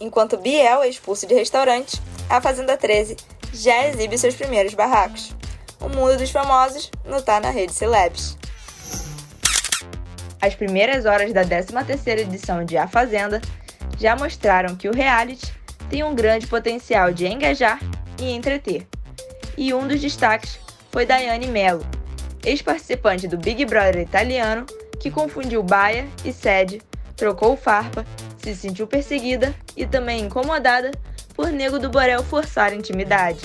Enquanto Biel é expulso de restaurantes, a Fazenda 13 já exibe seus primeiros barracos. O mundo dos famosos não tá na rede Celebs. As primeiras horas da 13ª edição de A Fazenda já mostraram que o reality tem um grande potencial de engajar e entreter. E um dos destaques foi Daiane Mello, ex-participante do Big Brother italiano, que confundiu baia e sede, trocou farpa, se sentiu perseguida e também incomodada por Nego do Borel forçar intimidade.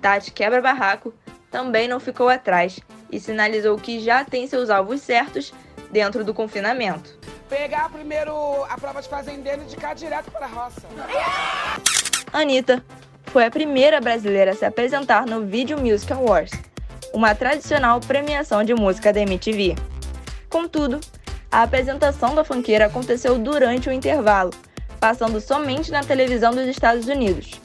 Tati Quebra Barraco também não ficou atrás e sinalizou que já tem seus alvos certos dentro do confinamento. Pegar primeiro a prova de fazendeiro e indicar direto para a roça. Anitta foi a primeira brasileira a se apresentar no Video Music Awards, uma tradicional premiação de música da MTV. Contudo, a apresentação da funkeira aconteceu durante o intervalo, passando somente na televisão dos Estados Unidos.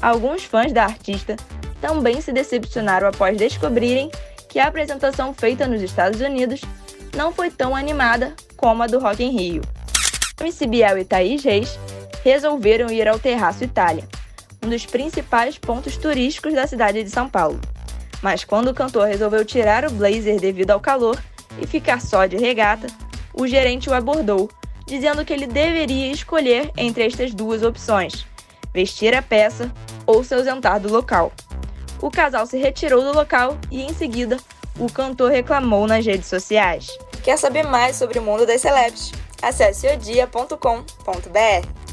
Alguns fãs da artista também se decepcionaram após descobrirem que a apresentação feita nos Estados Unidos não foi tão animada como a do Rock in Rio. MC Biel e Thaís Reis resolveram ir ao Terraço Itália, um dos principais pontos turísticos da cidade de São Paulo. Mas quando o cantor resolveu tirar o blazer devido ao calor e ficar só de regata, o gerente o abordou, dizendo que ele deveria escolher entre estas duas opções: vestir a peça ou se ausentar do local. O casal se retirou do local e, em seguida, o cantor reclamou nas redes sociais. Quer saber mais sobre o mundo das celebs? Acesse odia.com.br.